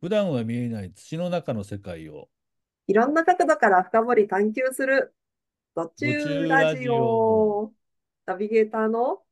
普段は見えない土の中の世界を、いろんな角度から深掘り探求する、途途中ラジ中ラジオ。ナビゲーターの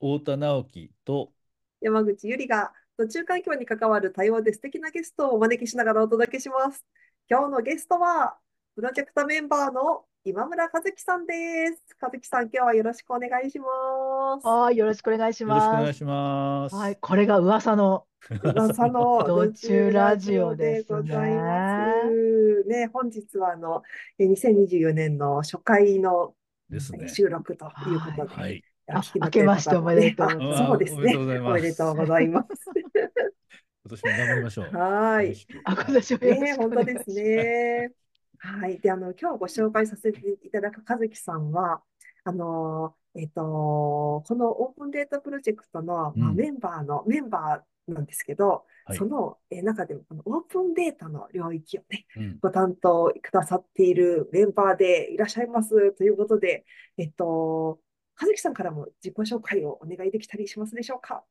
太田直樹と、山口ゆりが途中環境に関わる多様で素敵なゲストをお招きしながらお届けします。今日のゲストは、プロジェクトメンバーの今村和樹さんです。和樹さん、今日はよろしくお願いします。はい、よろしくお願いしよろしくおます。願いします。はい、これが噂の。噂の途中ラジオでございます。ね、本日はあの、え2024年の初回のですね。収録ということで、はい。明けましておめでとう方もねございますあそうですね。おめでとうございます。今年も頑張りましょう。はいあ、今年もね、本当です。ね。はい。で、あの、今日ご紹介させていただく和樹さんは、あの、えっと、このオープンデータプロジェクトの、まあ、うんメンバーの、メンバーなんですけど、はいそのえー中でもこのオープンデータの領域をね、うん。ご担当くださっているメンバーでいらっしゃいますということで、えっと、和樹さんからも自己紹介をお願いできたりしますでしょうか？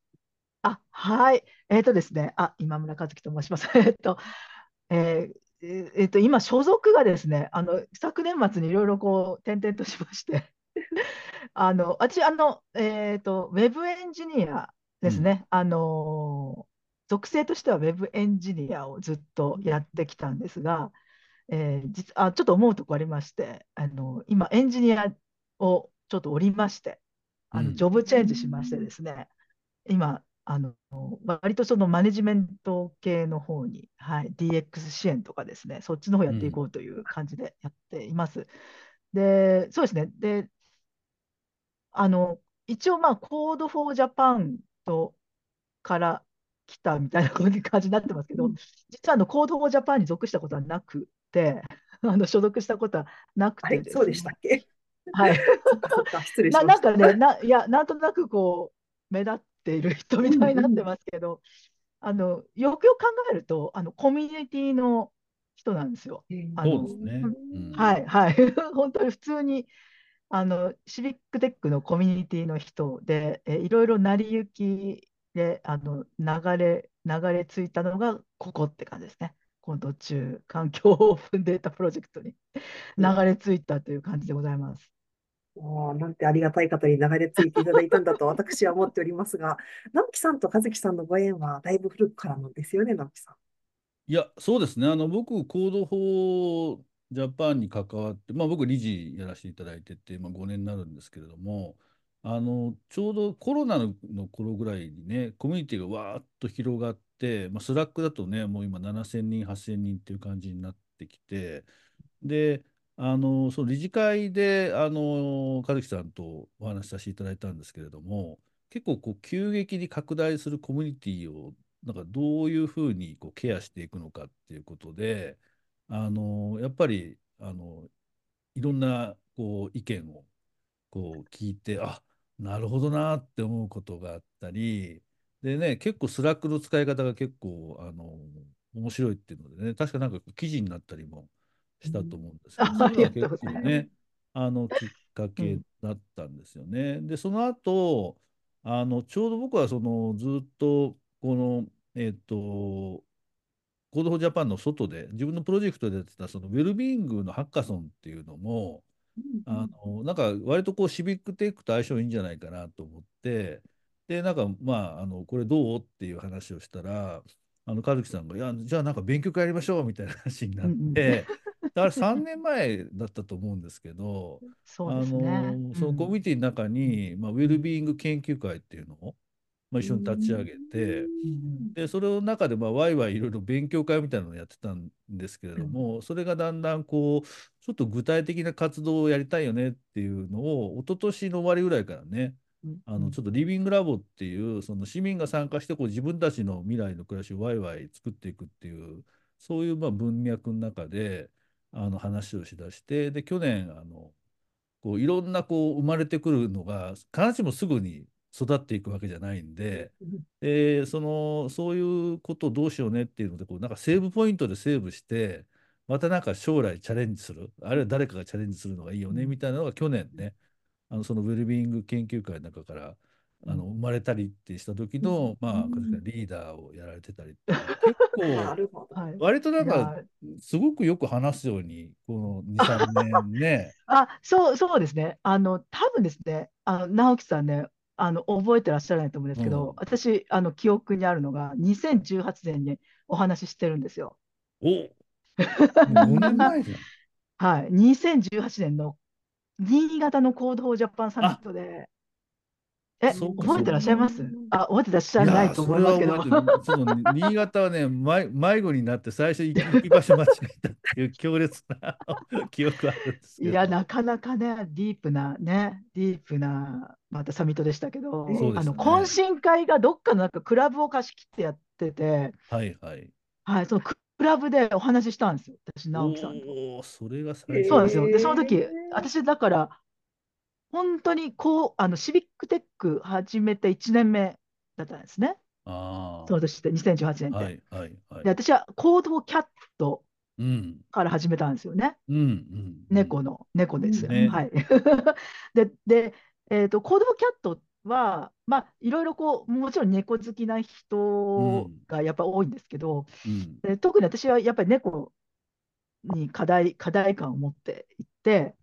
あ、はい。えっとですね、あ、今村和樹と申します。えっと、えーええっと、今、所属がですね、あの、昨年末にいろいろこう、転々としまして、あの、私、あの、えっと、ウェブエンジニアですね、あの、属性としてはウェブエンジニアをずっとやってきたんですが、えー実あ、ちょっと思うとこありまして、あの、今、エンジニアをちょっと降りまして、あの、うんジョブチェンジしましてですね、今、あの、割とそのマネジメント系の方に、はい、DX 支援とかですね、そっちの方やっていこうという感じでやっています。で、そうですね。で、あの、一応、まあ、Code for Japan とから来たみたいな感じになってますけど、実はあの Code for Japan に属したことはなくて、あの所属したことはなくてですそうでしたっけ？はい。失礼しな、ました。なんかね、な、いや、なんとなくこう、目立っている人みたいになってますけど、あの、よくよく考えると、あの、コミュニティの人なんですよ。あのそうですね。うんはい、はい。本当に普通に、あの、シビックテックのコミュニティの人で、えいろいろ成り行きで、あの、流れ、流れ着いたのがここって感じですね。この途中、環境オープンデータプロジェクトに 流れ着いたという感じでございます。もうなんてありがたい方に流れ着いていただいたんだと私は思っておりますが、直樹さんと和樹さんのご縁はだいぶ古くからなんですよね、直樹さん。いや、そうですね。あの、僕、コードフォージャパンに関わって、まあ、僕、理事やらせていただいてて、まあ、5年になるんですけれども、あの、ちょうどコロナの頃ぐらいにね、コミュニティがわーっと広がって、まあ、スラックだとね、もう今7000人、8000人っていう感じになってきて、で、あの、その理事会で、あの、和樹さんとお話しさせていただいたんですけれども、結構こう急激に拡大するコミュニティをなんかどういうふうにこうケアしていくのかっていうことで、あのやっぱりあのいろんなこう意見をこう聞いて、あなるほどなって思うことがあったり、でね、結構 Slack の使い方が結構あの面白いっていうのでね、確かなんか記事になったりもしたと思うんですけど、うん。そういうのはありが結構ね、あのきっかけだったんですよね。で、その後、あのちょうど僕はそのずっとこの、えっと、 Code for Japan の外で自分のプロジェクトでやってたそのウェルビーイングのハッカソンっていうのも、あのなんか割とこうシビックテックと相性いいんじゃないかなと思って、で、なんかまあ、あのこれどう？っていう話をしたら、あの和樹さんが、いや、じゃあなんか勉強会やりましょうみたいな話になっうんうん。て、だから3年前だったと思うんですけど、そうね。あのそのコミュニティの中に、まあ、ウェルビーイング研究会っていうのを、まあ、一緒に立ち上げて、で、それの中で、まあ、ワイワイいろいろ勉強会みたいなのをやってたんですけれども、それがだんだんこう、ちょっと具体的な活動をやりたいよねっていうのを、一昨年の終わりぐらいからね、あのちょっとリビングラボっていう、その市民が参加してこう自分たちの未来の暮らしをワイワイ作っていくっていう、そういうまあ文脈の中であの話をしだして、で、去年、あのこういろんなこう生まれてくるのが、必ずしもすぐに育っていくわけじゃないんで、でそのそういうことをどうしようねっていうのでこうなんかセーブポイントでセーブしてまたなんか将来チャレンジする。あるいは誰かがチャレンジするのがいいよねみたいなのが去年ねあのそのウェルビーイング研究会の中からあの生まれたりってした時の、まあ、リーダーをやられてたり結構。割となんかすごくよく話すようにこの2、3年ね。あ、そう、そうですね。あの、多分ですね、あの、直樹さんね、あの、覚えてらっしゃらないと思うんですけど、うん私、あの、記憶にあるのが、2018年にお話ししてるんですよ。おもう5年前じゃん。はい。2018年の新潟の Code for Japan サミットで、え、覚えてらっしゃいます？あ、覚えてらっしゃらないと思いますけど。それは覚えてるその新潟はね、迷迷子になって最初行き行き場所間違えたっていう強烈な 記憶あるんです。いや、なかなかね、ディープなね、ディープな、またサミットでしたけど、あの、懇親会がどっかのなんかクラブを貸し切ってやってて、はいはい。はい、そのクラブでお話ししたんですよ、私、直樹さんと。おお、それが最初。そうなんですよ。で、その時私、だから、本当にこう、あの、シビックテック始めて1年目だったんですね。あその年って、2018年って。あ。はいはいはいで、。私はコードキャットうん。から始めたんですよね。うんうん。猫の、猫ですよ。ねはい。で、で、えっと、コードフォーキャットは、まあ、いろいろこう、もちろん猫好きな人がやっぱ多いんですけど、うん。で特に私はやっぱり猫に課題、課題感を持っていって、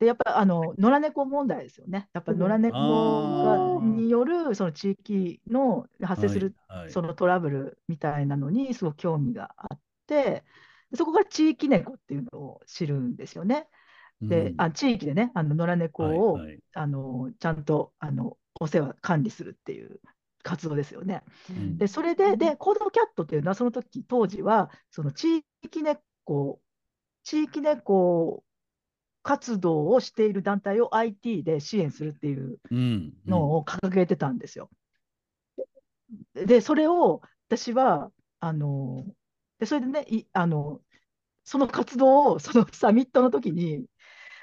で、やっぱあの野良猫問題ですよね。やっぱ野良猫がによるその地域の発生するそのトラブルみたいなのにすごく興味があって、そこから地域猫っていうのを知るんですよね。で、うんあ地域でね、あの野良猫を、はいはいあのちゃんとあのお世話、管理するっていう活動ですよね。うんで、それで、で、コードキャットっていうのは、その時、当時は、その地域猫、地域猫活動をしている団体を IT で支援するっていううん。のを掲げてたんですよ。で、それを私は、あの、で、それでね、いあの、その活動を、そのサミットの時に、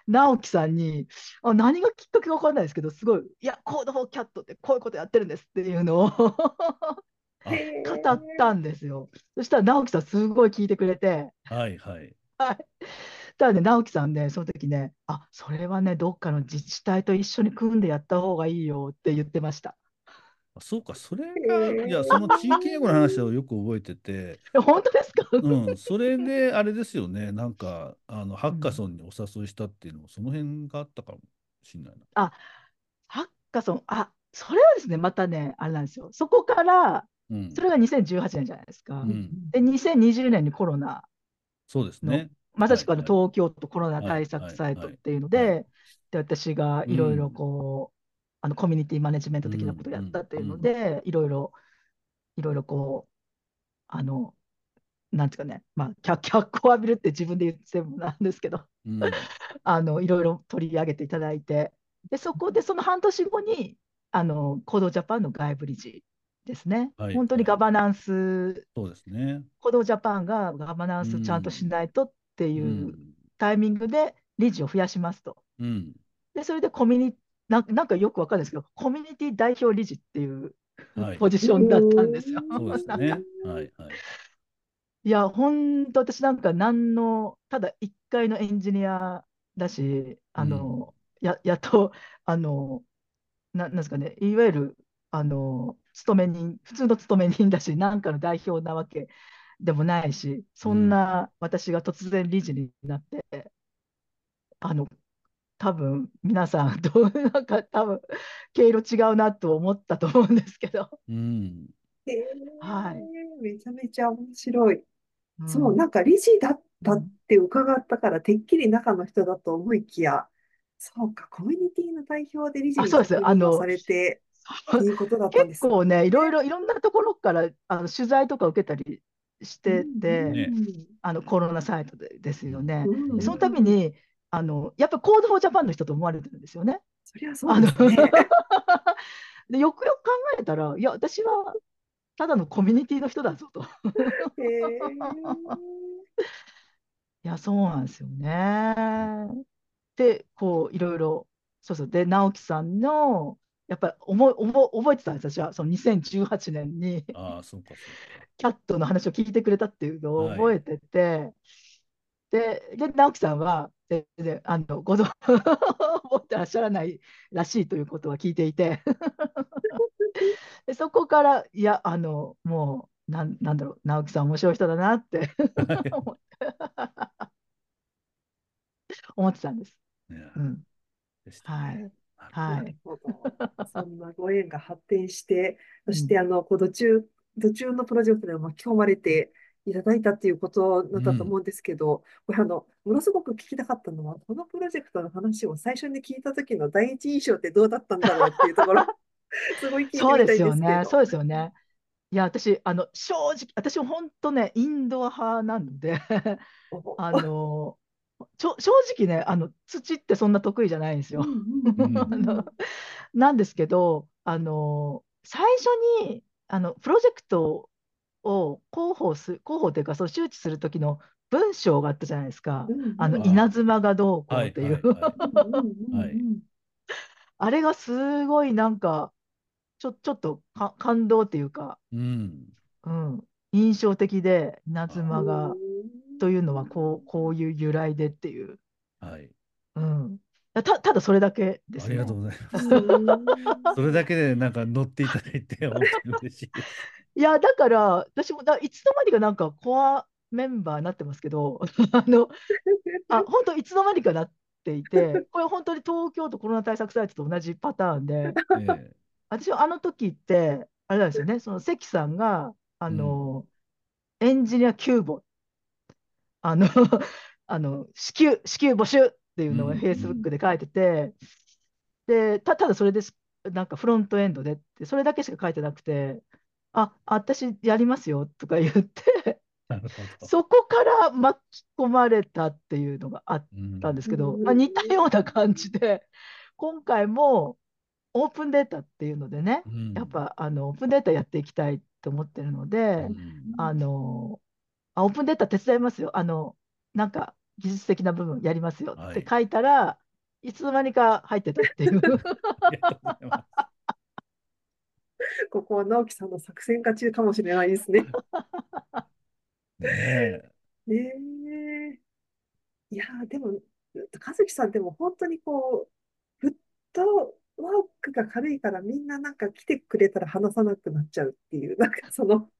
直樹さんに、あ、何がきっかけか分かんないですけど、すごい、いや、コードフォーキャットってこういうことやってるんですっていうのを 語ったんですよ。そしたら直樹さんすごい聞いてくれて、はいはい。ただね、直樹さんね、その時ね、あ、それはね、どっかの自治体と一緒に組んでやった方がいいよって言ってました。あそうか、それへが、ーいや、その地域英語の話をよく覚えてて、え 本当ですか？うん、それであれですよね、なんか、あの、ハッカソンにお誘いしたっていうのも、その辺があったかもしれないな。ハッカソン、あ、それはですね、またね、あれなんですよ。そこから、うん。それが2018年じゃないですか。うん。で、2020年にコロナ、そうですね。まさしくあの東京都コロナ対策サイトっていうので、で私がいろいろこう、あのコミュニティマネジメント的なことをやったっていうので、いろいろ、いろいろこう、あの、なんていうかね、まあ、脚脚光を浴びるって自分で言ってもなんですけど、うん あの、いろいろ取り上げていただいて、で、そこでその半年後に、あの、行動ジャパンの外部理事ですね。はい本当にガバナンス、そうですね。行動ジャパンがガバナンスちゃんとしないとってう。いうんタイミングで理事を増やしますと。うん。で、それでコミュニななんかよくわかんないですけど、コミュニティ代表理事っていうはいポジションだったんですよ。そうですなんねか。はいはい。いや、本当私なんか何の、ただ一階のエンジニアだし、あの、や、やっと、あの、な、なんですかね、いわゆる、あの、勤め人、普通の勤め人だし、なんかの代表なわけでもないし、そんな私が突然理事になって、あの、多分皆さん、どう、なんか多分、毛色違うなと思ったと思うんですけど、うん。へー。はい。めちゃめちゃ面白い。うん。そう、なんか理事だったって伺ったから、てっきり中の人だと思いきや、そうか、コミュニティの代表で理事にあそうです。就任あのをされてっていうことだったんです結構ね、いろいろ、いろんなところからあの取材とか受けたりしてて、ねあのコロナサイトでですよね。うん。でその度にあの、やっぱ Code for Japan の人と思われてるんですよね。そりゃそうですね。でよくよく考えたら、いや、私はただのコミュニティの人だぞと。いや、そうなんですよね。で、こう、いろいろ、そうそう、で、直樹さんの、やっぱり思い覚覚えてたんです、私は、その2018年に。ああ、そうかそうキャットの話を聞いてくれたっていうのをはい覚えてて、で、で、直樹さんは、でであの子供を持ってらっしゃらないらしいということは聞いていて。でそこからいやあのもうなんなんだろう直樹さん面白い人だなって思って。思ってたんです。ん、でしたはい。ね。はない。そんなご縁が発展して、そしてあの、こう途中、途中のプロジェクトで巻き込まれていただいたっていうことだったと思うんですけど、これあの、ものすごく聞きたかったのは、このプロジェクトの話を最初に聞いた時の第一印象ってどうだったんだろうっていうところ、すごい聞いてみそうたいですよね。んですけど。そうですよね。いや、私、あの、正直、私も本当ね、インドア派なので、お あの、正直ね、あの、土ってそんな得意じゃないんですよ。なんですけど、あの、最初に、あの、プロジェクトを広報す、広報というか、そう、周知する時の文章があったじゃないですか。あの、うん稲妻がどうこうはいっていう。あれがすごいなんか、ちょ、ちょっとか感動っていうか、うん。うん、印象的で、稲妻が、というのはこう、こういう由来でっていう。はい。うん。た、ただそれだけですね。ありがとうございます。う んそれだけでなんか乗っていただいて本当に嬉しいです。いや、だから、私もだ、いつの間にかなんかコアメンバーになってますけど、あの、あ、本当いつの間にかなっていて、これ本当に東京都コロナ対策サイトと同じパターンで、え私はあの時って、あれなんですよね、その関さんが、あの、エンジニア急募、あの、あの、支給、支給募集っていうのをうん。Facebook で書いてて、で、た、ただそれです、なんかフロントエンドでって、それだけしか書いてなくて、あ、私やりますよとか言って、なるほど。そこから巻き込まれたっていうのがあっうんたんですけど、うんまあ、似たような感じで、今回もオープンデータっていうのでね、うんやっぱあのオープンデータやっていきたいと思ってるので、うんあのあオープンデータ手伝いますよ、あのなんか技術的な部分やりますよって書いたら、い、つの間にか入ってたっていう。ありがとうございます。ここは直樹さんの作戦勝ちかもしれないですね。ねえ。ねえ。いやー、でも、和樹さんでも本当にこう、フットワークが軽いからみんななんか来てくれたら話さなくなっちゃうっていう、なんかその、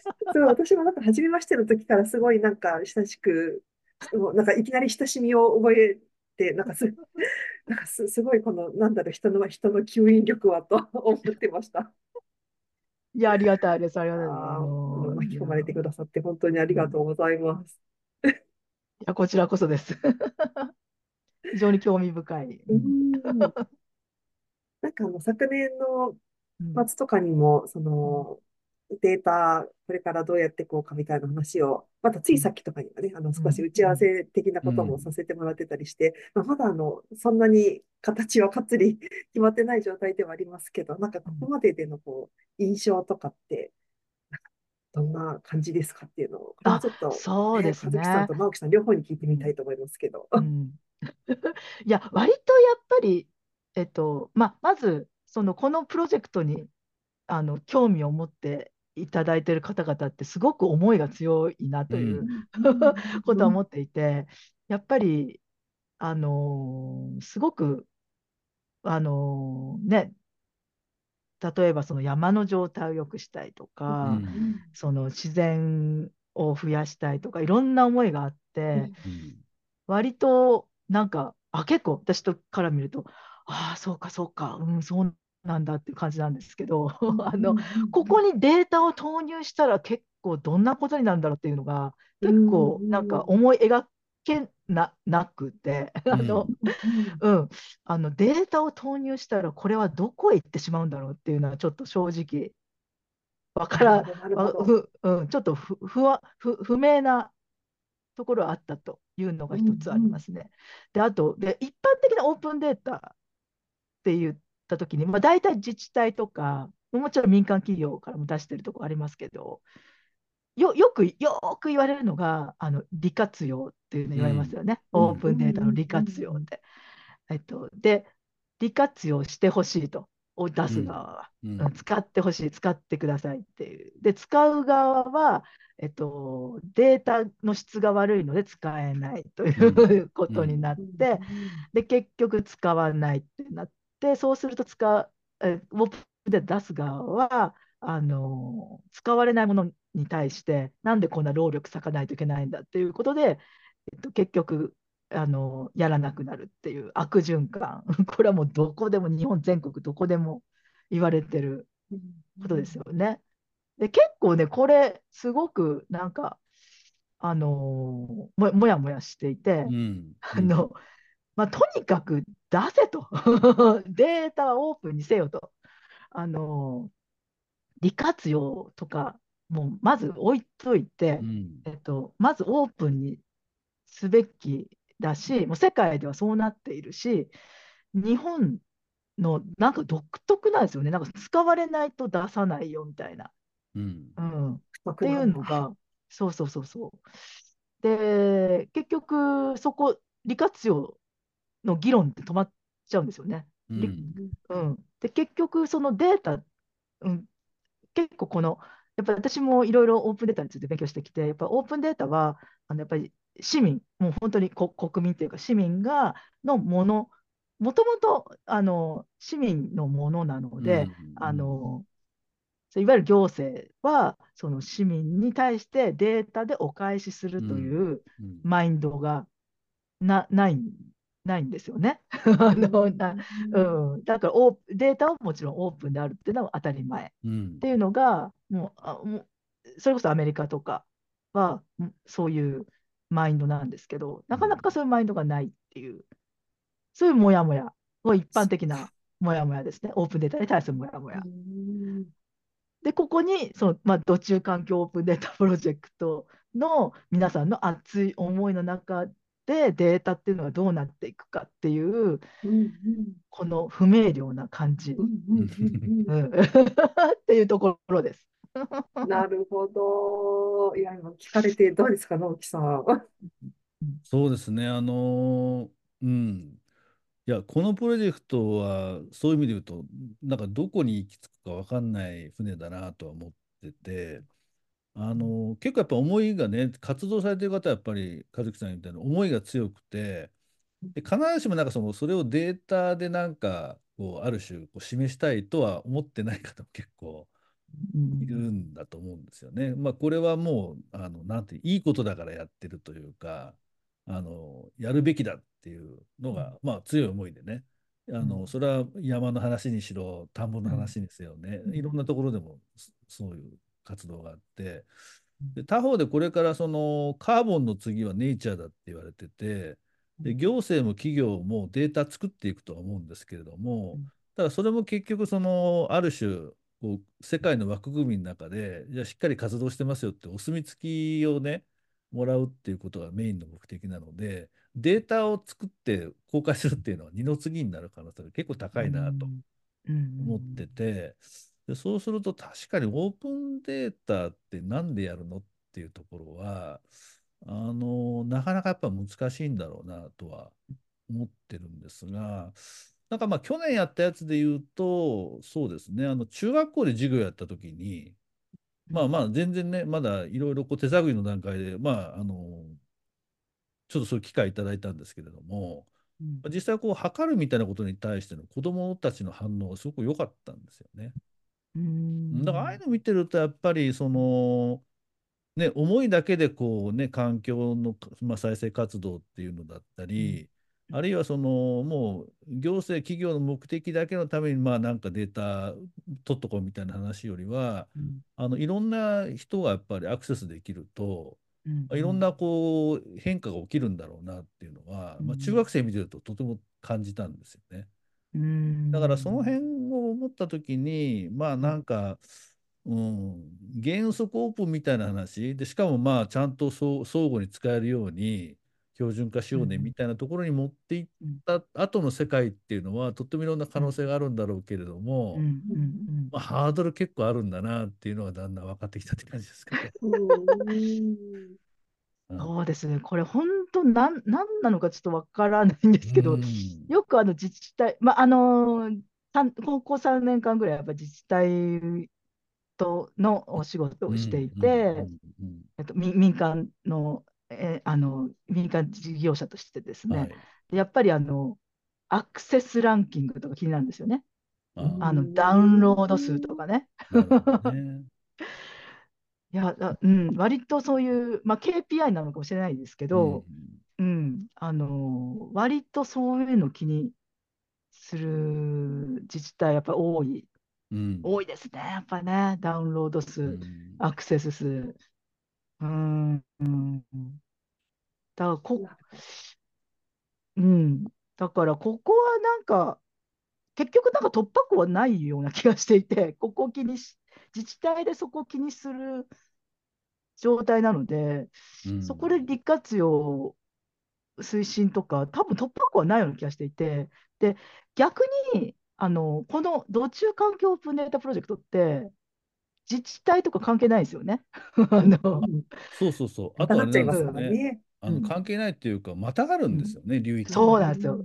そう私もなんか初めましての時からすごいなんか親しく、もうなんかいきなり親しみを覚えて、なんかす、なんかす、すごいこの、なんだろう、人の、人の吸引力はと 思ってました。いや、ありがたいです、ありがたいです。巻き込まれてくださって本当にありがとうございます。いや、こちらこそです。非常に興味深い。なんかあの昨年のうん末とかにも、そのデータ、これからどうやっていこうかみたいな話を、またついさっきとかにはね、あの少し打ち合わせ的なこともさせてもらってたりして、まあ、まだあのそんなに形はかっつり決まってない状態ではありますけど、なんかここまででのこう印象とかって、どんな感じですかっていうのを、ちょっと、そうですね。さんと直樹さん両方に聞いてみたいと思いますけど。うん、いや、割とやっぱり、えっと、まあ、まず、その、このプロジェクトに、あの、興味を持っていただいている方々って、すごく思いが強いなというう ことは思っていて、やっぱり、あのーすごく、あのーね、例えばその山の状態を良くしたいとか、うん。その自然を増やしたいとか、いろんな思いがあって、うん。割となんか、あ、結構私とから見ると、ああ、そうか、そうか、うん、そうなんだっていう感じなんですけど、あの、ここにデータを投入したら結構どんなことになるんだろうっていうのが、結構なんか思い描けな、なくて、あの、うん、あのデータを投入したらこれはどこへ行ってしまうんだろうっていうのはちょっと正直わからふ、うん、ちょっとふ不わ不不明なところはあったというのが一つありますね。で、あとで、一般的なオープンデータって言ったときに、まあ、大体自治体とか、もちろん民間企業からも出してるところありますけど、よ、よく、よーく言われるのが、あの、利活用っていうの言われますよね。うんオープンデータの利活用って。えっと、で、利活用してほしいと。を出す側は、うんうん使ってほしい、使ってくださいっていう。で、使う側は、えっと、データの質が悪いので使えないという ことになって、で、結局使わないってなって、そうすると使う、えオープンで出す側は、あの使われないものに対して、なんでこんな労力割かないといけないんだっていうことで、えっと、結局あの、やらなくなるっていう悪循環、これはもうどこでも、日本全国どこでも言われてることですよね。で、結構ね、これ、すごくなんか、あのももやもやしていて、うんあの、まあ、とにかく出せと。データはオープンにせよと。あの、利活用とか、もうまず置いといてう、んえっと、まずオープンにすべきだし、もう世界ではそうなっているし、日本のなんか独特なんですよね。なんか使われないと出さないよみたいな。うんうん。っっていうのが、そうそうそうそう。で、結局、そこ、利活用の議論って止まっちゃうんですよね。りうん。うん、で、結局、そのデータ、うん、結構この、やっぱり私もいろいろオープンデータについて勉強してきて、やっぱオープンデータは、あのやっぱり市民、もう本当にこ国民というか、市民がのもの、もともとあの市民のものなので、あのいわゆる行政は、その市民に対してデータでお返しするといううん。マインドがなないないんですよね。あのなうん、だからオデータはもちろんオープンであるっていうのは当たり前。うん。っていうのが、もうあもうそれこそアメリカとかはうんそういうマインドなんですけど、なかなかそういうマインドがないっていう、そういうモヤモヤは一般的なモヤモヤですね、オープンデータに対するモヤモヤ。で、ここにその、まあ、土中環境オープンデータプロジェクトの皆さんの熱い思いの中でデータっていうのがどうなっていくかっていう、この不明瞭な感じ、うん っていうところです。なるほど。いや、今聞かれてどうですか、直樹さん。そうですね、あのーうん。いや、このプロジェクトは、そういう意味で言うと、なんかどこに行き着くか分かんない船だなとは思ってて、あのー結構やっぱ思いがね、活動されてる方はやっぱり、和樹さんみたいな思いが強くて、で必ずしもなんかその、それをデータでなんか、こう、ある種、こう示したいとは思ってない方も結構いるんだと思うんですよね。まあ、これはもう、あの、なんて、いいことだからやってるというか、あの、やるべきだっていうのが、まあ、強い思いでね、あうの、んそれは山の話にしろ、田んぼの話にせよね、うん。いろんなところでもそそういう活動があって、うん。で、他方でこれからその、カーボンの次はネイチャーだって言われてて、で、行政も企業もデータ作っていくとは思うんですけれども、うん。ただそれも結局そのある種こう世界の枠組みの中でじゃあしっかり活動してますよってお墨付きをねもらうっていうことがメインの目的なのでデータを作って公開するっていうのは二の次になる可能性が結構高いなと思っててでそうすると確かにオープンデータって何でやるのっていうところはあのなかなかやっぱ難しいんだろうなとは思ってるんですが。なんかまあ去年やったやつで言うと、そうですね、あの中学校で授業やった時に、まあまあ全然ね、まだいろいろこう手探りの段階で、まああの、ちょっとそういう機会いただいたんですけれども、うん実際こう測るみたいなことに対しての子どもたちの反応がすごく良かったんですよね。うん。だからああいうの見てるとやっぱりその、ね、思いだけでこうね環境の、まあ、再生活動っていうのだったり、あるいはそのもう行政企業の目的だけのためにまあなんかデータ取っとこうみたいな話よりはうん。あのいろんな人がやっぱりアクセスできるとうんいろんなこう変化が起きるんだろうなっていうのは、まあ、中学生見てるととても感じたんですよね。うんだからその辺を思った時にまあなんか、うん、原則オープンみたいな話。でしかもまあちゃんとそう相互に使えるように標準化しようねうん。みたいなところに持っていった後の世界っていうのはとってもいろんな可能性があるんだろうけれども、うんうん。まあ、ハードル結構あるんだなっていうのがだんだん分かってきたって感じですかね。そうですね、これ本当なん、なんなのかちょっとわからないんですけど、うんよくあの自治体、まああの高校3年間ぐらいやっぱ自治体とのお仕事をしていて、民民間の、えーあの民間事業者としてですね、うんはい。やっぱりあのアクセスランキングとか気になるんですよね。あのダウンロード数とかね。いや、だうん、割とそういう、まあ、KPI なのかもしれないですけど、うん、あの割とそういうの気にする自治体やっぱ多い、うん。うん多いですね、やっぱね、ダウンロード数、うん。アクセス数。うん、うん。だからこ、うん、だからここはなんか、結局なんか突破口はないような気がしていて、ここを気にし、自治体でそこを気にする状態なので、うん。そこで利活用推進とか、多分突破口はないような気がしていて、で、逆に、あの、この土中環境オープンデータプロジェクトって、自治体とか関係ないですよね。あの、そうそうそう。あとはね、ね。あのうん。関係ないっていうか、またがるんですよね、流域そうがなんですよ。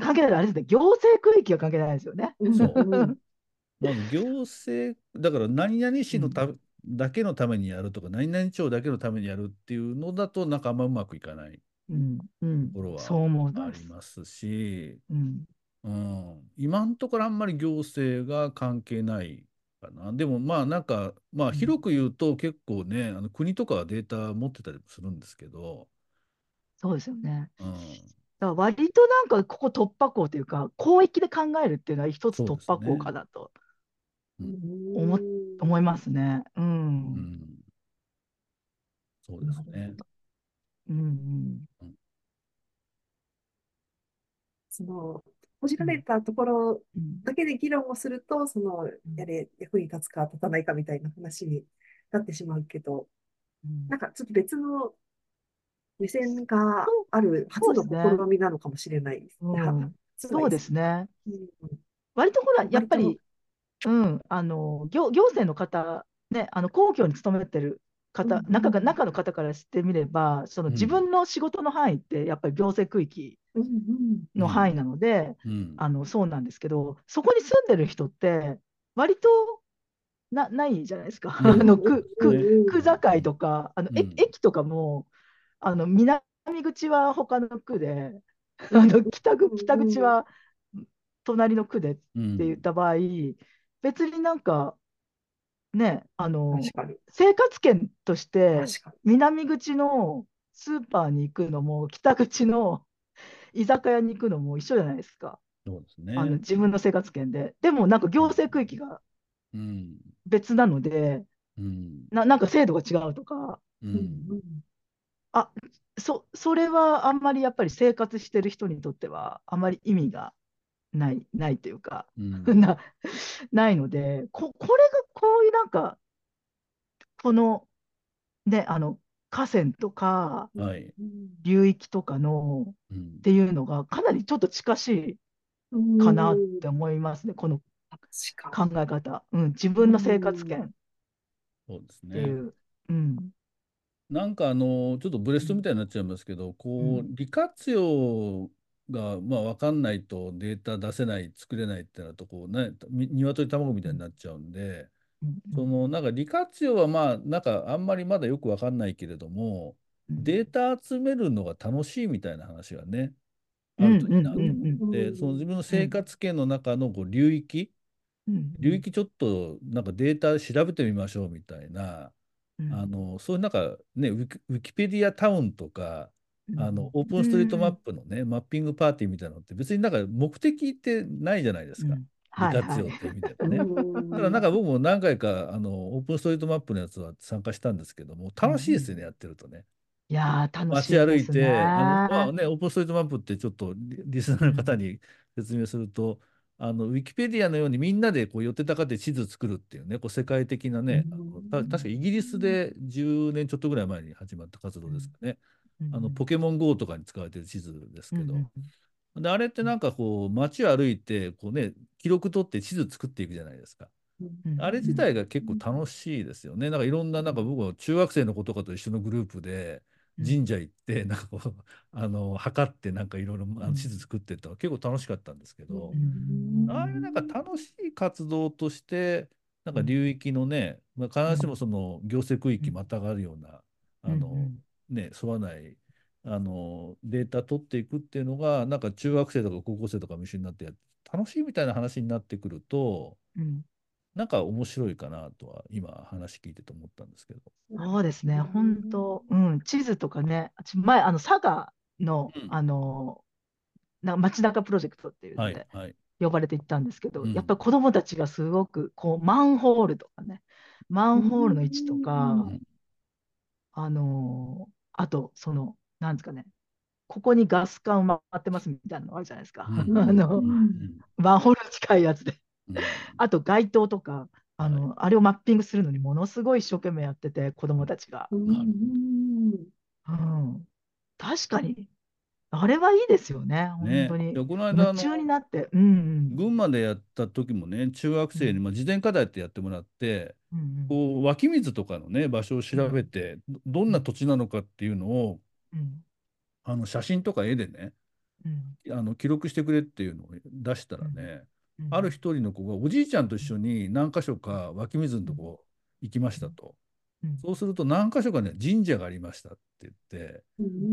関係ない、あれですね、行政区域は関係ないですよね。うん。そう。うんまず行政、だから何々市のた、だけのためにやるとか、何々町だけのためにやるっていうのだと、なんかあんまうまくいかないうん、うん。ところはそう思いあります。し、うん、うん、今のところあんまり行政が関係ないかな。でもまあなんか、まあうん。広く言うと結構ね、あの国とかはデータ持ってたりもするんですけど、そうですよね。うん、だ割となんかここ突破口というか、広域で考えるっていうのは一つ突破口かなと思思いますね。う。うんん、そうですね。うん、うん。その、閉じられたところうんだけで議論をすると、その、やれ、役に立つか立たないかみたいな話になってしまうけど、うんなんかちょっと別の目線がある初のそうですね試みなのかもしれないですね。そうですね。うん割とほら、やっぱ割り、うん、あの、行、行政の方、ね、あの、公共に勤めてる方、うんうん中が、中の方からしてみれば、そのうん。自分の仕事の範囲って、やっぱり行政区域うんうん。の範囲なので、うん、あの、そうなんですけど、そこに住んでる人って、割とな、ないじゃないですか。うん。あの、区、区、うん。区境とか、あの、えうん。駅とかも、あの、南口は他の区で、あの、北口、北口は隣の区でうんって言った場合、別になんか、ね、あの、確かに。生活圏として、確かに。南口のスーパーに行くのも、北口の 居酒屋に行くのも一緒じゃないですか。そうですね。あの自分の生活圏で。でも、なんか行政区域がうん、別なので、うん、な、なんか制度が違うとか、う、うんんそ、それはあんまりやっぱり生活してる人にとっては、あまり意味がない、ないというか、うん、な、ないので、こ、これがこういうなんか、この、ね、あの、河川とか流域とかのうんっ、ていうのがかなりちょっと近しうんいかなって思いますね、この。考え方。うん、自分の生活圏っそうですね。ていう。うん、なんかあのちょっとブレストみたいになっちゃいますけど、こうう利活用がまあ分かんないとデータ出せない作れないってなるとこうねみ鶏卵みたいになっちゃうんで、うん、そのなんか利活用はまあなんかあんまりまだよく分かんないけれども、うん。データ集めるのが楽しいみたいな話がね、あうん。るといいなと思って、うん。その自分の生活圏の中のこう流域、うん。流域ちょっとなんかデータ調べてみましょうみたいな、うん。あのそういうなんかねウィキ、ウィキペディアタウンとか、あのオープンストリートマップのね、マッピングパーティーみたいなのって別になんか目的ってないじゃないですか、うんはい利活はい用っていう意味ではね。うんだからなんか僕も何回かあのオープンストリートマップのやつは参加したんですけども楽しいですよね、やってるとね。いやー、楽しい街歩いて。あのまあね、オープンストリートマップってちょっとリリスナーの方に説明すると、あのウィキペディアのようにみんなでこう寄ってたかって地図作るっていうね、こう世界的なね、あのた確かイギリスで10年ちょっとぐらい前に始まった活動ですかね。あのポケモン GO とかに使われてる地図ですけど、うんであれってなんかこう街を歩いてこうね記録取って地図作っていくじゃないですか。うんあれ自体が結構楽しいですよね。なんかいろんななんか僕は中学生の子とかと一緒のグループで神社行って、なんかこう、あの、測って、なんかいろいろ地図作ってったの。結構楽しかったんですけど。う、んああいうなんか楽しい活動として、なんか流域のね、まあ、必ずしもその行政区域またがるような、あの、うんね、沿わない、あの、データ取っていくっていうのが、なんか中学生とか高校生とかも一緒になってやっ楽しいみたいな話になってくると、うん。なんか面白いかなとは今話聞いてて思ったんですけど。そうですね、本当、うん、地図とかね、私前、あの佐賀の、うん。あのな街中プロジェクトっていうのではい、はい。呼ばれて行ったんですけど、うん。やっぱり子どもたちがすごくこうマンホールとかね、マンホールの位置とか、うん。あのあと、その、なんですかね、ここにガス管埋まってますみたいなのあるじゃないですか、うん。あのうん。マンホールに近いやつで。うん。あと街灯とか、あの、あれをマッピングするのにものすごい一生懸命やってて、子供たちが。うん。確かに、あれはいいですよね、ね。本当に。この間あ夢中にのなって。うんうん。群馬でやった時もね中学生に、うん。まあ、事前課題ってやってもらってうんうん。こう湧き水とかのね場所を調べて、どどんな土地なのかっていうのをうん。あの写真とか絵でねうん。あの記録してくれっていうのを出したらね、うん。ある一人の子がおじいちゃんと一緒に何箇所か湧き水のとこ行きましたと。うん。そうすると何箇所かね神社がありましたって言って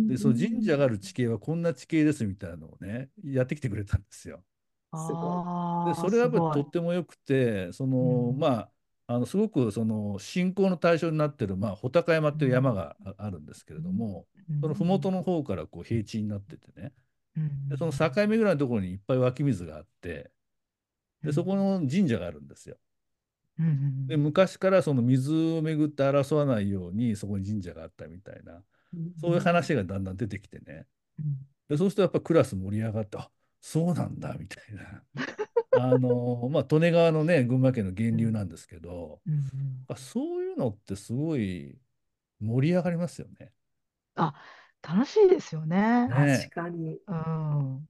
でその神社がある地形はこんな地形ですみたいなのをねやってきてくれたんですよ。すごい。ああ、でそれはやっぱりとってもよくてその、うん。まああのすごくその信仰の対象になってる、まあ、穂高山っていう山がああるんですけれども、うん。その麓の方からこう平地になっててね。うん。でその境目ぐらいのところにいっぱい湧き水があってでそこの神社があるんですよ。うんうんで昔からその水をめぐって争わないようにそこに神社があったみたいな。そういう話がだんだん出てきてね。うん。でそうするとやっぱクラス盛り上がってあそうなんだみたいな。あの まあ利根川のね群馬県の源流なんですけど、うんうんあそういうのってすごい盛り上がりますよね。あ、楽しいですよね。ね。確かに、うん。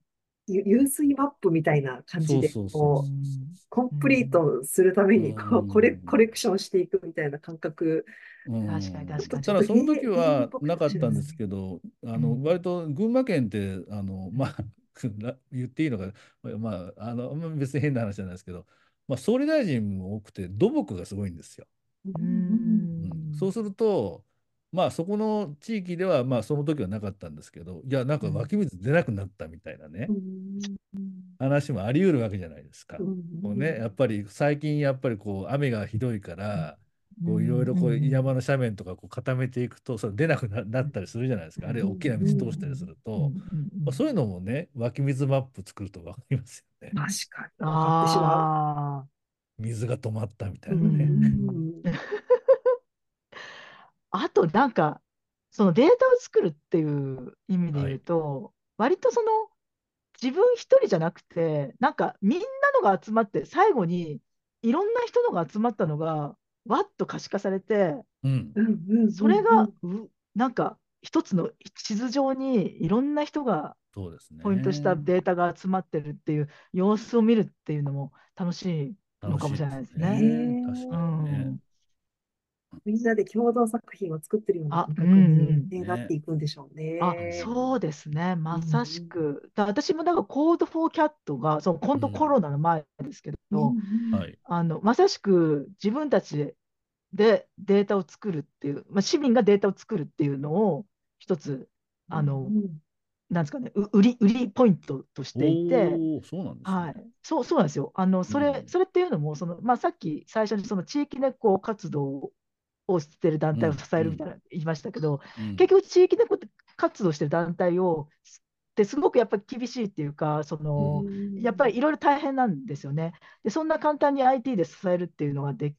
ゆ湧水マップみたいな感じで、コンプリートするためにこうコレ、コレクションしていくみたいな感覚。うん。確かに確かに。ただその時はとなかったんですけど、あのうん。割と群馬県ってあのまあ な言っていいのかまああのあんま別に変な話じゃないですけど、まあ総理大臣も多くて土木がすごいんですよ。ううんん。そうするとまあそこの地域ではまあその時はなかったんですけど、いやなんか湧き水出なくなったみたいなね、話もあり得るわけじゃないですか。こうね、やっぱり最近やっぱりこう雨がひどいから、こういろいろ山の斜面とかこう固めていくとそれ出なくななったりするじゃないですか。あるいは大きな道通したりすると、まあ、そういうのもね湧き水マップ作ると分かりますよね。確かに。分かってしまああ。水が止まったみたう。いなね。うんあとなんか、そのデータを作るっていう意味で言うと、割とその自分一人じゃなくて、なんかみんなのが集まって、最後にいろんな人のが集まったのが、わっと可視化されて、うん。それが、うなんか一つの地図上にいろんな人がそうですね。ポイントしたデータが集まってるっていう様子を見るっていうのも楽しいのかもしれないですね。すね確うかにねん。みんなで共同作品を作ってるようなあ感覚うんうんにねなっていくんでしょうね。あ、そうですね。まさしく。だ私もだからコードフォーキャットが、その本当うんコロナの前ですけど、うんはい。あの、まさしく自分たちででデータを作るっていう、まあ、市民がデータを作るっていうのを一つ、あのう、んなんですかね、う売り、売りポイントとしていて、そうなんですね。はい、そう、そうなんですよ。あの、それ、うんそれっていうのも、その、まあ、さっき最初にその地域猫活動をしてる団体を支えるみたいな言いましたけど、うん。結局地域猫活動してる団体をってすごくやっぱり厳しいっていうか、その、うん。やっぱりいろいろ大変なんですよね。で、そんな簡単に IT で支えるっていうのがで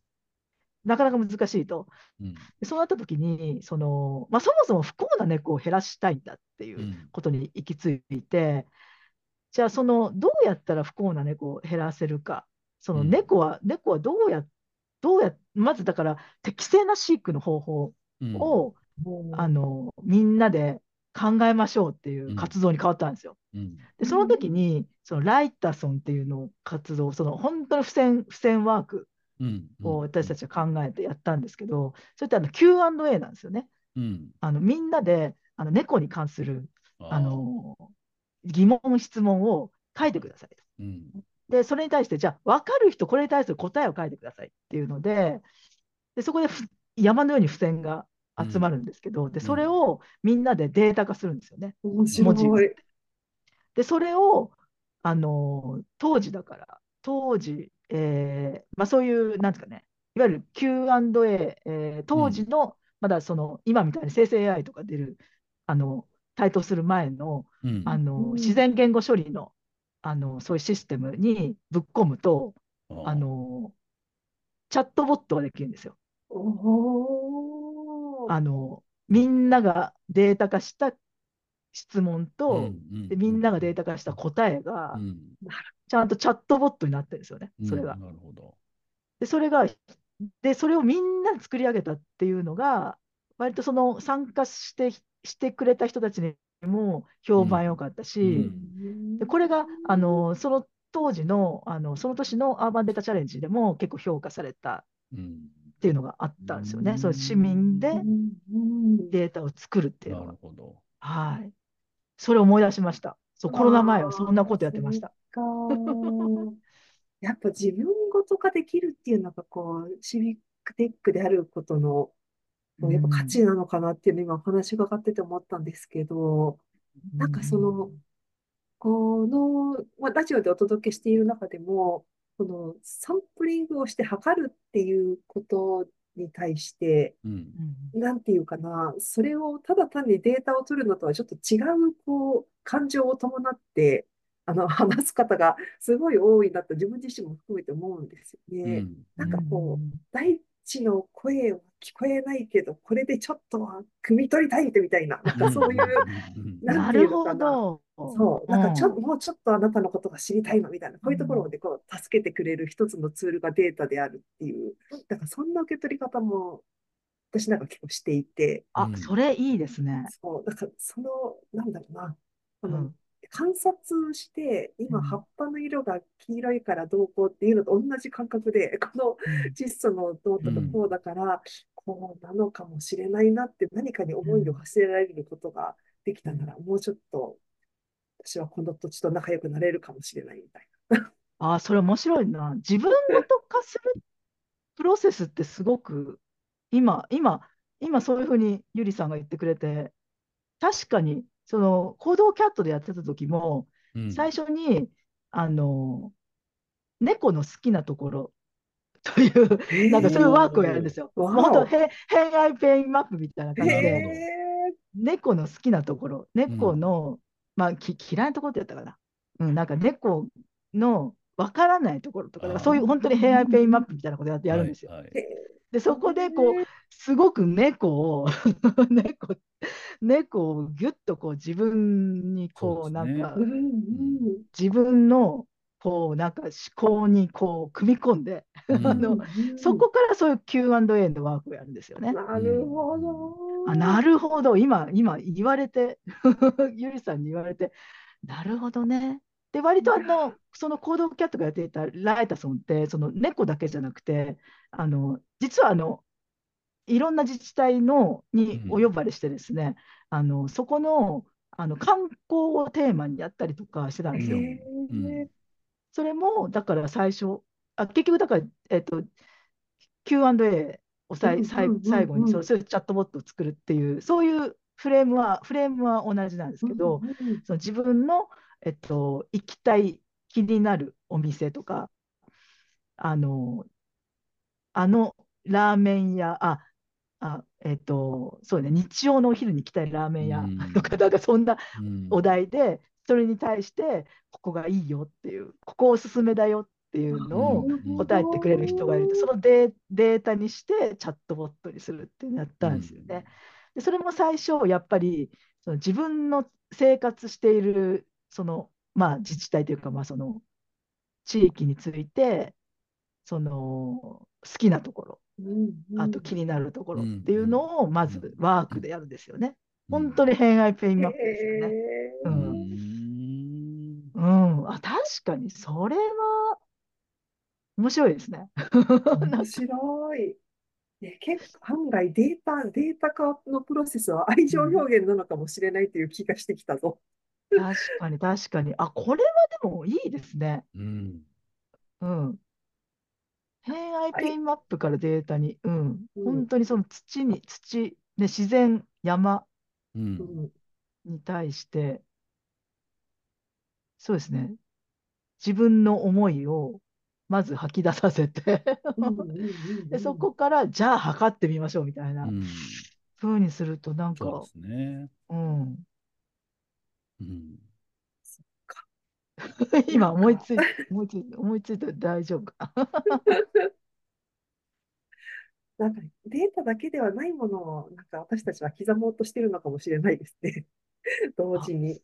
なかなか難しいと。うん。でそうなった時に、その、まあ、そもそも不幸な猫を減らしたいんだっていううん。ことに行き着いて、じゃあそのどうやったら不幸な猫を減らせるか、そのうん。猫は、猫はどうや、どうや、まずだから適正な飼育の方法うんを、あのみんなで考えましょうっていう活動に変わったんですよ。うんで、その時に、そのライタソンっていうのを活動、その本当に付箋、付箋ワークうんを私たちは考えてやったんですけど、それってあの Q&A なんですよね。うんあのみんなであの猫に関するああの疑問、質問を書いてくださいと。うん。で、それに対して、じゃあ、分かる人、これに対する答えを書いてくださいっていうので、でそこでふ山のように付箋が集まるんですけど、でそれをみんなでデータ化するんですよね。面白い。で、それを、あの当時だから、当時、えーまあ、そういう、なんですかね、いわゆる Q&A、えー当時の、まだその、今みたいに生成 AI とか出る、あの、台頭する前の、うん。あのうん自然言語処理の、あのそういうシステムにぶっ込むと、ああのチャットボットができるんですよ。おー。あのみんながデータ化した質問うんと、うんでみんながデータ化した答えが、うんちゃんとチャットボットになってるんですよね、うんそれが。なるほど。で、それが、で、それをみんなで作り上げたっていうのが、割とその参加してしてくれた人たちにも評判良かったし、うんでこれがあのその当時のあのその年のアーバンデータチャレンジでも結構評価されたうん。っていうのがあったんですよね。うんそう市民でデータを作るっていうなのが。るほど。はい。それを思い出しました。そう、コロナ前はそんなことやってました。かやっぱ自分ごと化できるっていうのがこうシビックテックであることのやっぱ価値なのかなっていうのを今お話伺ってて思ったんですけど、なんかその、この、まあ、ラジオでお届けしている中でも、このサンプリングをして測るっていうことに対して、うん。うんなんていうかな、それをただ単にデータを取るのとはちょっと違う、こう、感情を伴って、あの、話す方がすごい多いなと自分自身も含めて思うんですようね。ん。なんかこう、大地の声は聞こえないけど、これでちょっとは汲み取りたいみたいな、なんかそういう、うん。なるほていうのかな。ど。そう、なんかちょ、うん。もうちょっとあなたのことが知りたいのみたいな、こういうところでこう助けてくれる一つのツールがデータであるっていう、だからそんな受け取り方も私なんか結構していて、あう、ん。それいいですね。そう、だからその、なんだろうな、あの、うん観察して、今うん。葉っぱの色が黄色いからどうこうっていうのと同じ感覚で、この窒素の濃度がこうだから、こうなのかもしれないなって何かに思いを馳せられることができたなら、もうちょっと私はこの土地と仲良くなれるかもしれないみたいあ、それ面白いな。自分ごと化するプロセスってすごく、今、今、今そういうふうにゆりさんが言ってくれて、確かに、その、行動キャットでやってた時も、うん最初に、あの、猫の好きなところ という、なんかそういうワークをやるんですよ。本当、へ偏愛 pain map みたいな感じへで、え猫の好きなところ、猫の、まあ、嫌いなところってやったかな。うん、なんか猫のわからないところとか、そういう本当に偏愛 pain map みたいなことやってやるんですよ。はいはいで、そこでこう、すごく猫を 猫、猫をぎゅっとこう自分にこう、なんかうんうん自分のこう、なんか思考にこう組み込んで、うん あのそこからそういう Q&A のワークをやるんですよね。なるほど。あ、なるほど。今、今言われて、ゆりさんに言われて、なるほどね。で、割とあの、その行動キャットがやっていたライタソンって、その猫だけじゃなくて、あの、実はあの、いろんな自治体のにうん。お呼ばれしてですね、あの、そこの、あの観光をテーマにやったりとかしてたんですよ。それも、だから最初、あ結局、だから、えっと、Q&A をさい最後にそういうチャットボットを作るっていう、そういうフレームは、フレームは同じなんですけど、うんうん。その自分の、えっと、行きたい、気になるお店とか、あの、あのラーメン屋、あ、あ、えっと、そうね、日曜のお昼に行きたいラーメン屋うん。とか、なんかそんなうん。お題で、それに対して、ここがいいよっていう、ここおすすめだよっていうのをうん。答えてくれる人がいると、そのデーデータにしてチャットボットにするっていうのやったんですよね。でそれも最初、やっぱりその自分の生活しているその、まあ、自治体というか、まあ、その地域について、その好きなところ、うんうんあと気になるところうんっていうのをまずうんワークでやるんですよね。本当に偏愛 pain map ですよね。へううんんうん、あ、確かにそれは面白いですね。ー面白い。ね、結構案外データ、データ化のプロセスは愛情表現なのかもしれないという気がしてきたぞ。確かに、確かに。あ、これはでもいいですね。うん。うん。偏愛はいペインマップからデータに、うん。うん本当にその土に、土、ね、自然、山う。うんん。に対して、そうですね。自分の思いをまず吐き出させてうんうんうんで、そこから、じゃあ測ってみましょうみたいなうん。風にすると、なんかそうで、すね。うん。うん。今思いつい思いつい思いついたら大丈夫か なんかデータだけではないものを、なんか私たちは刻もうとしてるのかもしれないですね。同時に。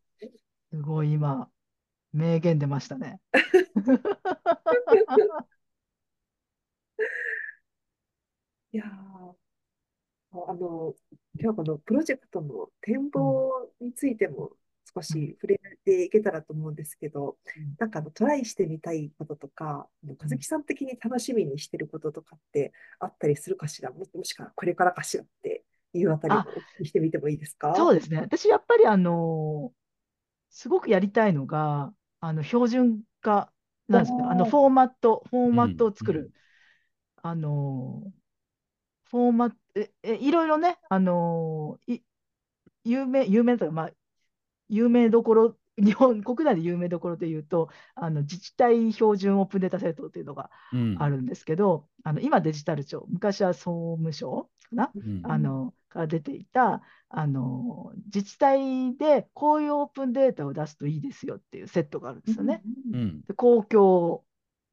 すごい今、名言出ましたね。いやーあの、今日はこのプロジェクトの展望についても少し触れていけたらと思うんですけど、うん。なんかあのトライしてみたいこととか、和樹さん的に楽しみにしてることとかってあったりするかしら、ももしくはこれからかしらっていうあたりもあお聞きしてみてもいいですか？そうですね。私、やっぱり、あのすごくやりたいのが、あの、標準化なんですね。あの、フォーマット、フォーマットを作うんる。あのフォーマット、え、え、いろいろね、あのい、有名、有名とか、まあ、有名どころ、日本国内で有名どころで言うと、あの自治体標準オープンデータセットっていうのがうん。あるんですけど、あの今デジタル庁、昔は総務省かな、うん。あのから出ていたあの自治体でこういうオープンデータを出すといいですよっていうセットがあるんですよね。うんうん。で公共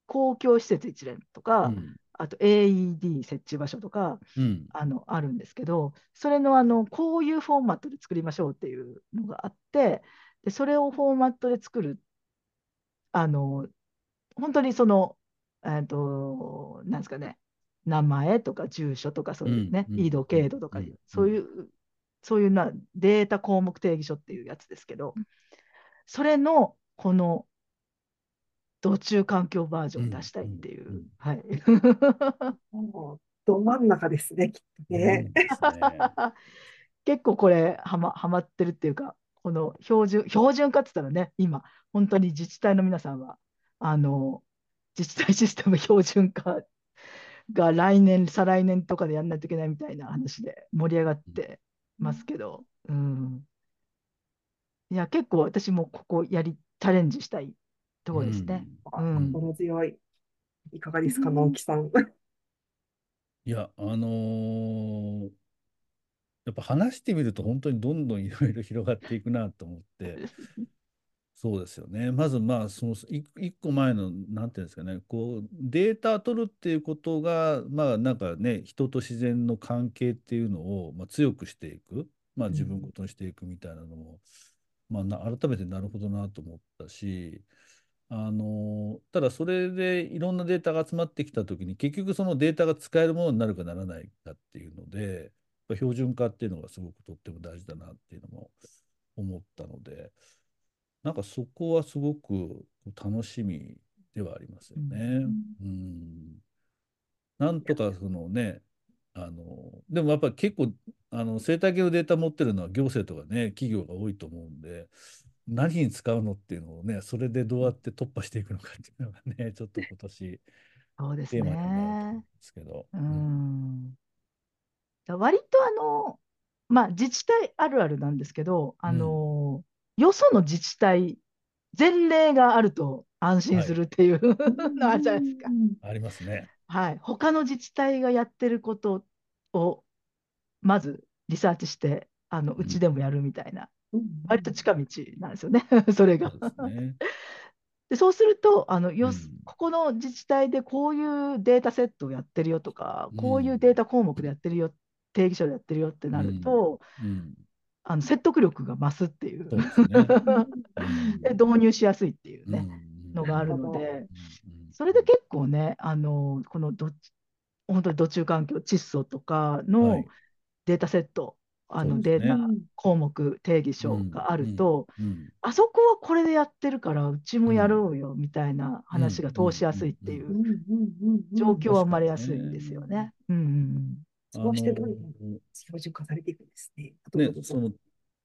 公共施設一連とか、うん。あと AED 設置場所とかうん。あのあるんですけど、それのあのこういうフォーマットで作りましょうっていうのがあって、でそれをフォーマットで作る、あの本当にその、えーと、なんですかね、名前とか住所とかそういうね、うん緯度、経度とかうんそういう、そういうなデータ項目定義書っていうやつですけど、それのこの土中環境バージョンを出したいっていう、はい。もうど真ん中ですね、きっとね。ね。結構これはま、はまってるっていうか、この標準、標準化って言ったらね、今、本当に自治体の皆さんは、あの、自治体システム標準化 が来年、再来年とかでやんないといけないみたいな話で盛り上がってますけど、うん。いや、結構私もここやり、チャレンジしたいところですね。あうん心強い。いかがですか、直樹さん。いや、あのーやっぱ話してみると本当にどんどんいろいろ広がっていくなと思って、そうですよね。まずまあ、そのい一個前の、なんていうんですかね、こう、データ取るっていうことが、まあなんかね、人と自然の関係っていうのを、まあ、強くしていく、まあ自分ごとにしていくみたいなのも、まあな改めてなるほどなと思ったし、あのただそれでいろんなデータが集まってきたときに結局そのデータが使えるものになるかならないかっていうので標準化っていうのがすごくとっても大事だなっていうのも思ったのでなんかそこはすごく楽しみではありますよね。うんなんとかそのねあのでもやっぱり結構あの生態系のデータ持ってるのは行政とかね企業が多いと思うんで何に使うのっていうのをねそれでどうやって突破していくのかっていうのがね ちょっと今年そうですテーマになると思うんね。ですけど。ううん割とあの、まあ自治体あるあるなんですけど、あの、よその自治体、前例があると安心するっていうのあるじゃないですか。ありますね。はい。他の自治体がやってることを、まずリサーチして、あの、うちでもやるみたいな、割と近道なんですよね、それが。そう。ですね。で、そうすると、あの、よすうん。ここの自治体でこういうデータセットをやってるよとか、こういうデータ項目でやってるよ、定義書でやってるよってなると、うん、あの説得力が増すっていう。そうですね。で導入しやすいっていううんね、のがあるので、うんそれで結構ね、あのこのど本当に土中環境、窒素とかはのい。データセット、あのデータ項目、定義書があると、うんあそこはこれでやってるから、うちもやろうよみたいな話が通しやすいっていう状況は生まれやすいんですよね。うんうんそうしてどんどんの標準化されていくんですね。ねその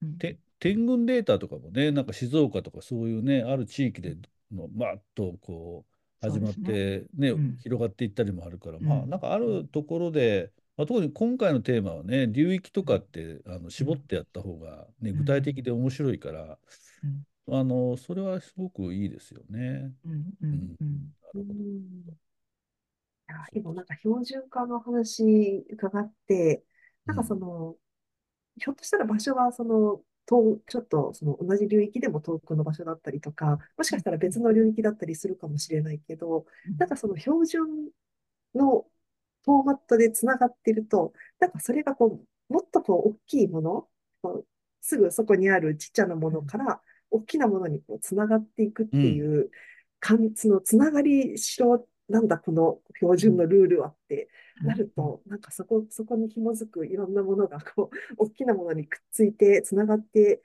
うんて天群データとかもね、なんか静岡とかそういうね、ある地域でのバーッとこう始まっそうですね。てね、うん広がっていったりもあるから、うまあん。なんかあるところで、まあ、特に今回のテーマはね、流域とかってあのうん。絞ってやった方がね、うん。具体的で面白いから、うん。あのそれはすごくいいですよね。今なんか標準化の話伺って、うなんかそん、の、ひょっとしたら場所はその、遠ちょっとその同じ流域でも遠くの場所だったりとか、もしかしたら別の流域だったりするかもしれないけど、なんかその標準のフォーマットでつながってると、なんかそれがこう、もっとこう、大きいもの、こうすぐそこにあるちっちゃなものから、大きなものにこうつながっていくってうん、いう、かん、そのつながりしろ、なんだこの標準のルールはってなると、なんかそこ、そこに紐づくいろんなものがこう、大きなものにくっついてつながって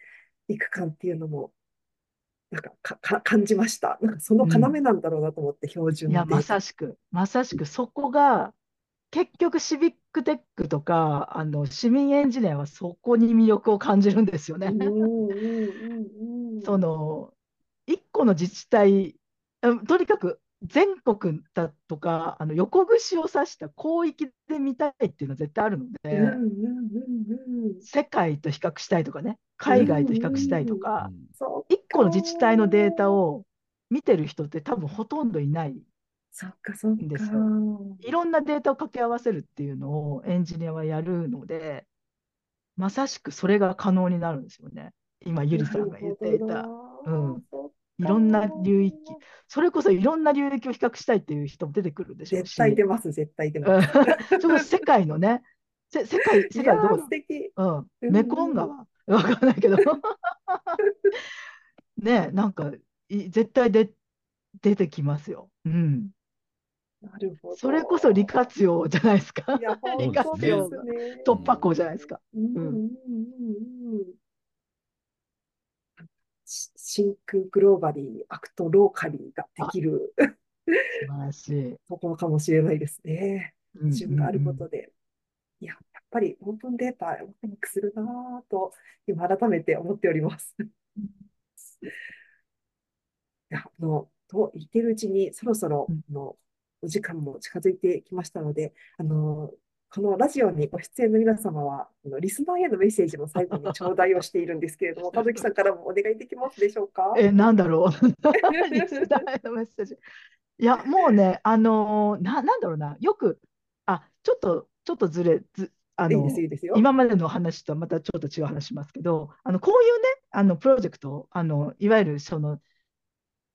いく感っていうのも、なんかか、か感じました。なんかそのうん。要なんだろうなと思って、標いや、ま準データ。さしく、まさしく、そこが、結局、シビックテックとか、あの、市民エンジニアはそこに魅力を感じるんですよね。そん。の、一個の自治体、うんとにかく全国だとか、あの横串を指した広域で見たいっていうのは絶対あるのうんで、世界と比較したいとかね、うん。海外と比較したいとか、ん、そっ一個の自治体のデータか。を見てる人って多分ほとんどいないそっかそっか。すよ。いろんなデータを掛け合わせるっていうのをエンジニアはやるので、まさしくそれが可能になるんですよね。今、ゆりさんが言っていた、いか。ろんな流域、それこそいろんな流域を比較したいっていう人も出てくるでしょう絶対し、出ます、絶対出うんます。それこそ世界のね、せ世界、世界どこだ素敵。うん、うんメコンうん。川？わかんないけど ね、なんかい絶対で出てきますよ。うん。なるほそれこそ利ど。活用じゃないですか。いや、利活用ね。突破口じゃないですか。うんうんうん。うんうん。シシンクグローバリー、アクトローカリーがであ、きる素晴らしい。ところかもしれないですね。うん基準があるうんことで。いや、やっぱりオープンデータ、ワクワクするなぁと、今改めて思っております。いうんや、あの、と言ってるうちに、そろそろ、うんあの、お時間も近づいてきましたので、あの、このラジオにご出演の皆様は、あのリスナーへのメッセージも最後に頂戴をしているんですけれども、和樹さんからもお願いできますでしょうか？え、なんだろう。リスナーへのメッセージ？いや、もうね、あのーな、なんだろうな、よく、あ、ちょっと、ちょっとずれ、ず、あの、いい。今までの話とはまたちょっと違う話しますけど、あの、こういうね、あの、プロジェクト、あの、いわゆるその、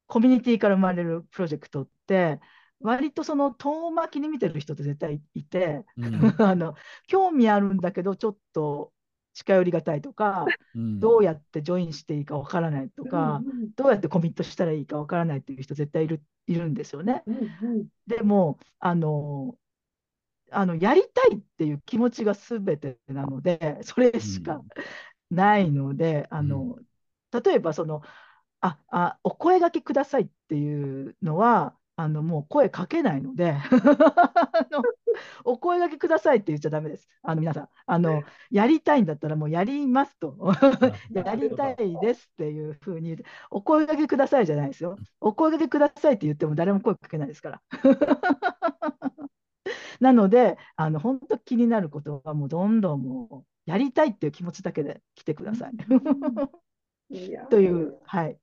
コミュニティから生まれるプロジェクトって、割とその遠巻きに見てる人って絶対いて、うん、あの、興味あるんだけど、ちょっと近寄りがたいとか、うん、どうやってジョインしていいかわからないとか、うんどうやってコミットしたらいいかわからないっていう人絶対いる、いるんですよね。うんうん。でも、あの、あの、やりたいっていう気持ちが全てなので、それしかないので、あの、例えばその、あ、あ、お声掛けくださいっていうのは、あの、もう声かけないので、あの、お声掛けくださいって言っちゃダメです。あの、皆さん、あの、やりたいんだったらもうやりますと、やりたいですっていうふうに言って、お声掛けくださいじゃないですよ。お声掛けくださいって言っても誰も声かけないですから。なので、あの、本当気になることはもうどんどんもう、やりたいっていう気持ちだけで来てください。いやという、はい。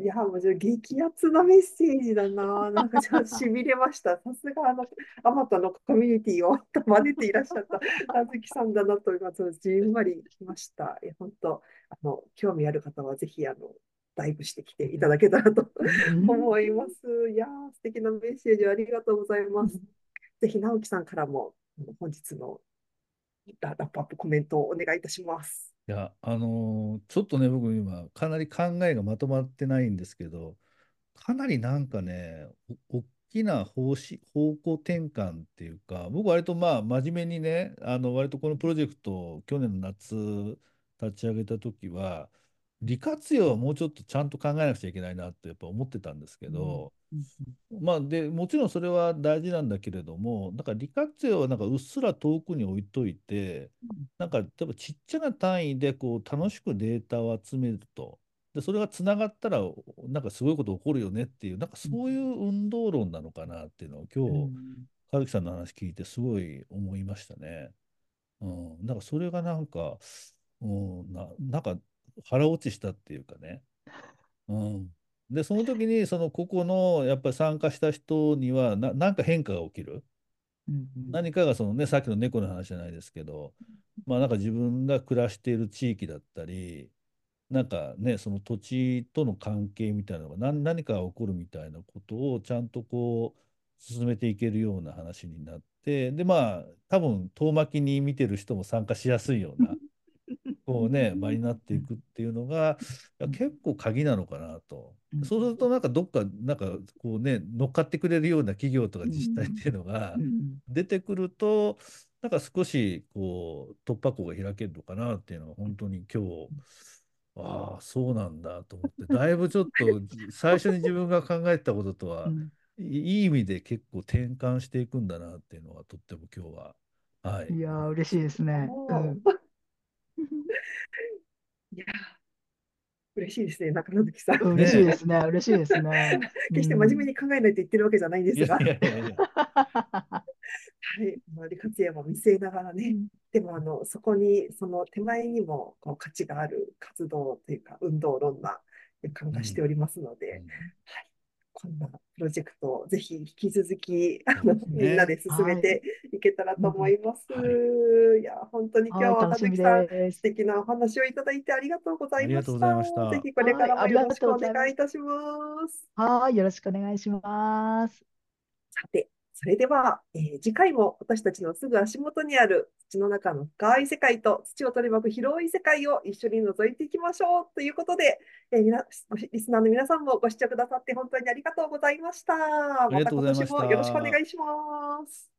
いや、もうじゃあ激アツなメッセージだな。なんかちょっとしびれました。さすがあの、あまたのコミュニティを真似ていらっしゃった あずきさんだなと今、じんわりきました。いや、本当、あの、興味ある方はぜひ、あの、ダイブしてきていただけたらと思います。いやー、素敵なメッセージありがとうございます。ぜひ、直樹さんからも、本日のララップアップコメントをお願いいたします。いや、あのーちょっとね、僕今、かなり考えがまとまってないんですけど、かなりなんかね、お大きな方針、方向転換っていうか、僕割とまあ、真面目にね、あの、割とこのプロジェクト去年の夏立ち上げた時は、利活用はもうちょっとちゃんと考えなくちゃいけないなってやっぱ思ってたんですけど、まあ、で、もちろんそれは大事なんだけれども、なんか利活用はなんかうっすら遠くに置いといて、なんか例えばちっちゃな単位でこう楽しくデータを集めると。で、それがつながったら、なんかすごいこと起こるよねっていう、なんかそういう運動論なのかなっていうのを今日、和樹さんの話聞いてすごい思いましたね。うん、なんかそれがなんか、うん、な、なんか腹落ちしたっていうかね。うん。で、その時にその個々のやっぱり参加した人にはな、なんか変化が起きる。何かがそのね、さっきの猫の話じゃないですけど、まあなんか自分が暮らしている地域だったり、なんかね、その土地との関係みたいなのが何何かが起こるみたいなことをちゃんとこう進めていけるような話になって、でまあ多分遠巻きに見てる人も参加しやすいようなこうね場になっていくっていうのが結構鍵なのかなと。そうするとなんかどっかなんかこうね乗っかってくれるような企業とか自治体っていうのが出てくるとなんか少しこう突破口が開けるのかなっていうのは本当に今日ああそうなんだと思って。だいぶちょっと最初に自分が考えたこととは、いい意味で結構転換していくんだなっていうのはとっても今日ははい。いやー嬉しいですね。うん いや嬉しいですね、中野月さん。嬉しいですね。嬉しいですね。決して真面目に考えないと言ってるわけじゃないんですが、はい、まあ、利活用も見据えながらね、でもあのそこにその手前にもこう価値がある活動というか運動論な予感がしておりますので、うんはい、こんなプロジェクトをぜひ引き続きねみんなで進めていけたらと思います。うんいや本当に今日はい、は楽しみ葉月さん。素敵なお話をいただいてありがとうございまありがとうございましたぜひこれからもはいよろしくお願いいたします。はい、よろしくお願いします。さて、それでは、えー次回も私たちのすぐ足元にある土の中の深い世界と土を取り巻く広い世界を一緒に覗いていきましょうということで、えーリスナーの皆さんもご視聴くださって本当にありがとうございました。また今年もよろしくお願いします。